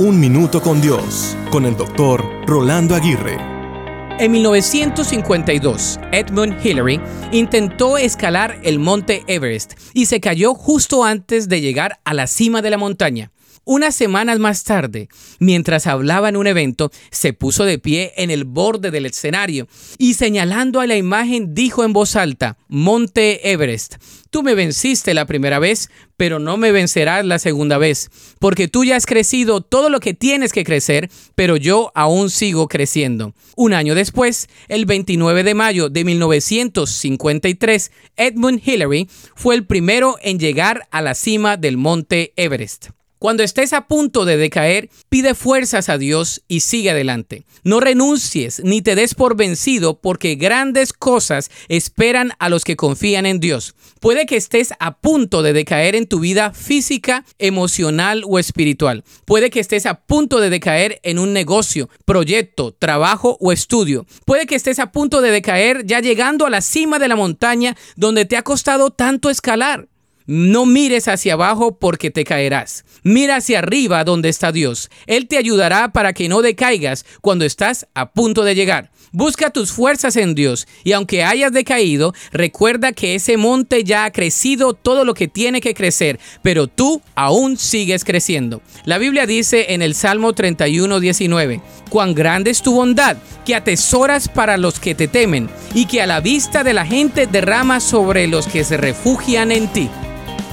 Un Minuto con Dios, con el doctor Rolando Aguirre. En 1952, Edmund Hillary intentó escalar el monte Everest y se cayó justo antes de llegar a la cima de la montaña. Unas semanas más tarde, mientras hablaba en un evento, se puso de pie en el borde del escenario y señalando a la imagen dijo en voz alta, Monte Everest, tú me venciste la primera vez, pero no me vencerás la segunda vez, porque tú ya has crecido todo lo que tienes que crecer, pero yo aún sigo creciendo. Un año después, el 29 de mayo de 1953, Edmund Hillary fue el primero en llegar a la cima del Monte Everest. Cuando estés a punto de decaer, pide fuerzas a Dios y sigue adelante. No renuncies ni te des por vencido porque grandes cosas esperan a los que confían en Dios. Puede que estés a punto de decaer en tu vida física, emocional o espiritual. Puede que estés a punto de decaer en un negocio, proyecto, trabajo o estudio. Puede que estés a punto de decaer ya llegando a la cima de la montaña donde te ha costado tanto escalar. No mires hacia abajo porque te caerás. Mira hacia arriba donde está Dios. Él te ayudará para que no decaigas cuando estás a punto de llegar. Busca tus fuerzas en Dios y aunque hayas decaído, recuerda que ese monte ya ha crecido todo lo que tiene que crecer, pero tú aún sigues creciendo. La Biblia dice en el Salmo 31, 19, cuán grande es tu bondad, que atesoras para los que te temen y que a la vista de la gente derrama sobre los que se refugian en ti.